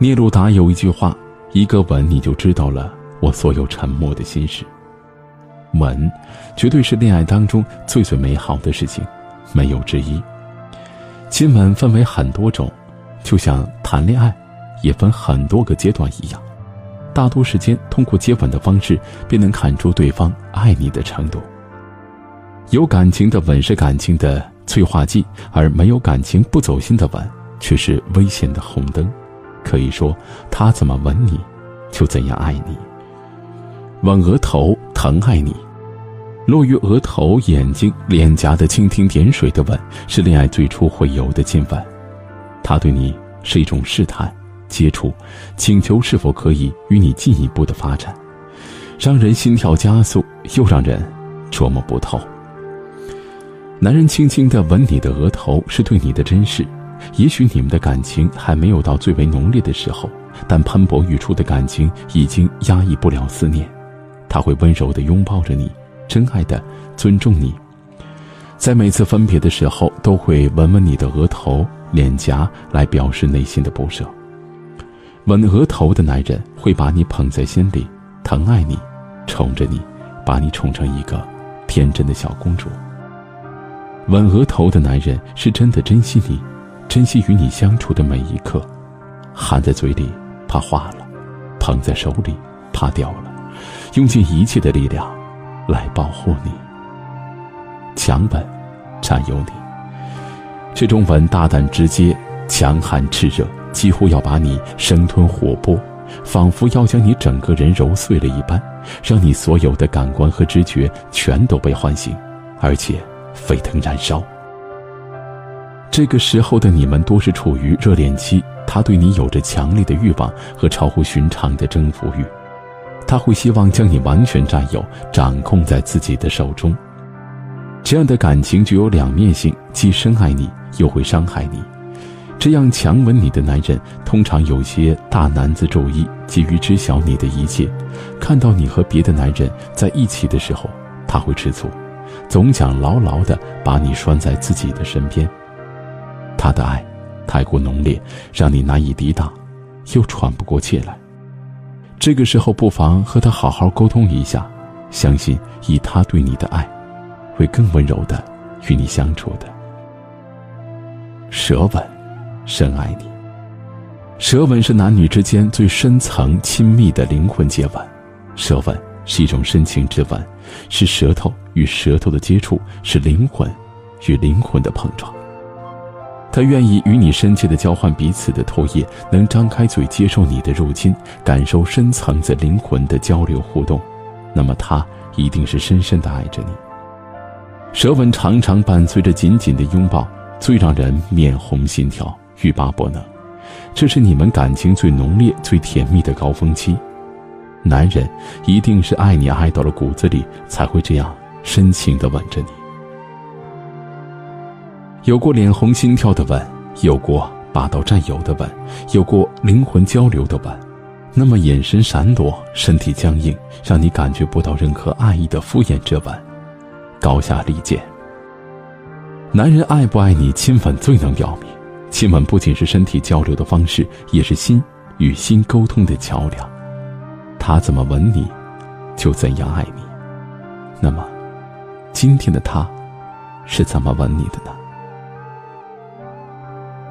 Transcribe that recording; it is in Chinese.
聂鲁达有一句话：“一个吻，你就知道了我所有沉默的心事。”吻，绝对是恋爱当中最最美好的事情，没有之一。亲吻分为很多种，就像谈恋爱，也分很多个阶段一样。大多时间通过接吻的方式，便能看出对方爱你的程度。有感情的吻是感情的催化剂，而没有感情不走心的吻却是危险的红灯。可以说，他怎么吻你，就怎样爱你。吻额头，疼爱你；落于额头、眼睛、脸颊的蜻蜓点水的吻，是恋爱最初会有的亲吻。他对你是一种试探、接触、请求是否可以与你进一步的发展，让人心跳加速，又让人琢磨不透。男人轻轻的吻你的额头，是对你的珍视。也许你们的感情还没有到最为浓烈的时候，但喷薄欲出的感情已经压抑不了思念。他会温柔地拥抱着你，真爱的尊重你，在每次分别的时候，都会吻吻你的额头、脸颊，来表示内心的不舍。吻额头的男人会把你捧在心里，疼爱你，宠着你，把你宠成一个天真的小公主。吻额头的男人是真的珍惜你。珍惜与你相处的每一刻，含在嘴里怕化了，捧在手里怕掉了，用尽一切的力量来保护你。强吻，占有你。这种吻大胆直接，强悍炽热，几乎要把你生吞活剥，仿佛要将你整个人揉碎了一般，让你所有的感官和知觉全都被唤醒，而且沸腾燃烧。这个时候的你们多是处于热恋期，他对你有着强烈的欲望和超乎寻常的征服欲，他会希望将你完全占有、掌控在自己的手中。这样的感情具有两面性，既深爱你，又会伤害你。这样强吻你的男人，通常有些大男子主义，急于知晓你的一切。看到你和别的男人在一起的时候，他会吃醋，总想牢牢地把你拴在自己的身边。他的爱太过浓烈，让你难以抵挡，又喘不过气来。这个时候，不妨和他好好沟通一下，相信以他对你的爱，会更温柔的与你相处的。舌吻，深爱你。舌吻是男女之间最深层亲密的灵魂接吻，舌吻是一种深情之吻，是舌头与舌头的接触，是灵魂与灵魂的碰撞。他愿意与你深切的交换彼此的唾液，能张开嘴接受你的入侵，感受深层次灵魂的交流互动，那么他一定是深深的爱着你。舌吻常常伴随着紧紧的拥抱，最让人面红心跳、欲罢不能。这是你们感情最浓烈、最甜蜜的高峰期。男人一定是爱你爱到了骨子里，才会这样深情的吻着你。有过脸红心跳的吻，有过霸道占有的吻，有过灵魂交流的吻，那么眼神闪躲、身体僵硬，让你感觉不到任何爱意的敷衍之吻，高下立见。男人爱不爱你，亲吻最能表明。亲吻不仅是身体交流的方式，也是心与心沟通的桥梁。他怎么吻你，就怎样爱你。那么，今天的他，是怎么吻你的呢？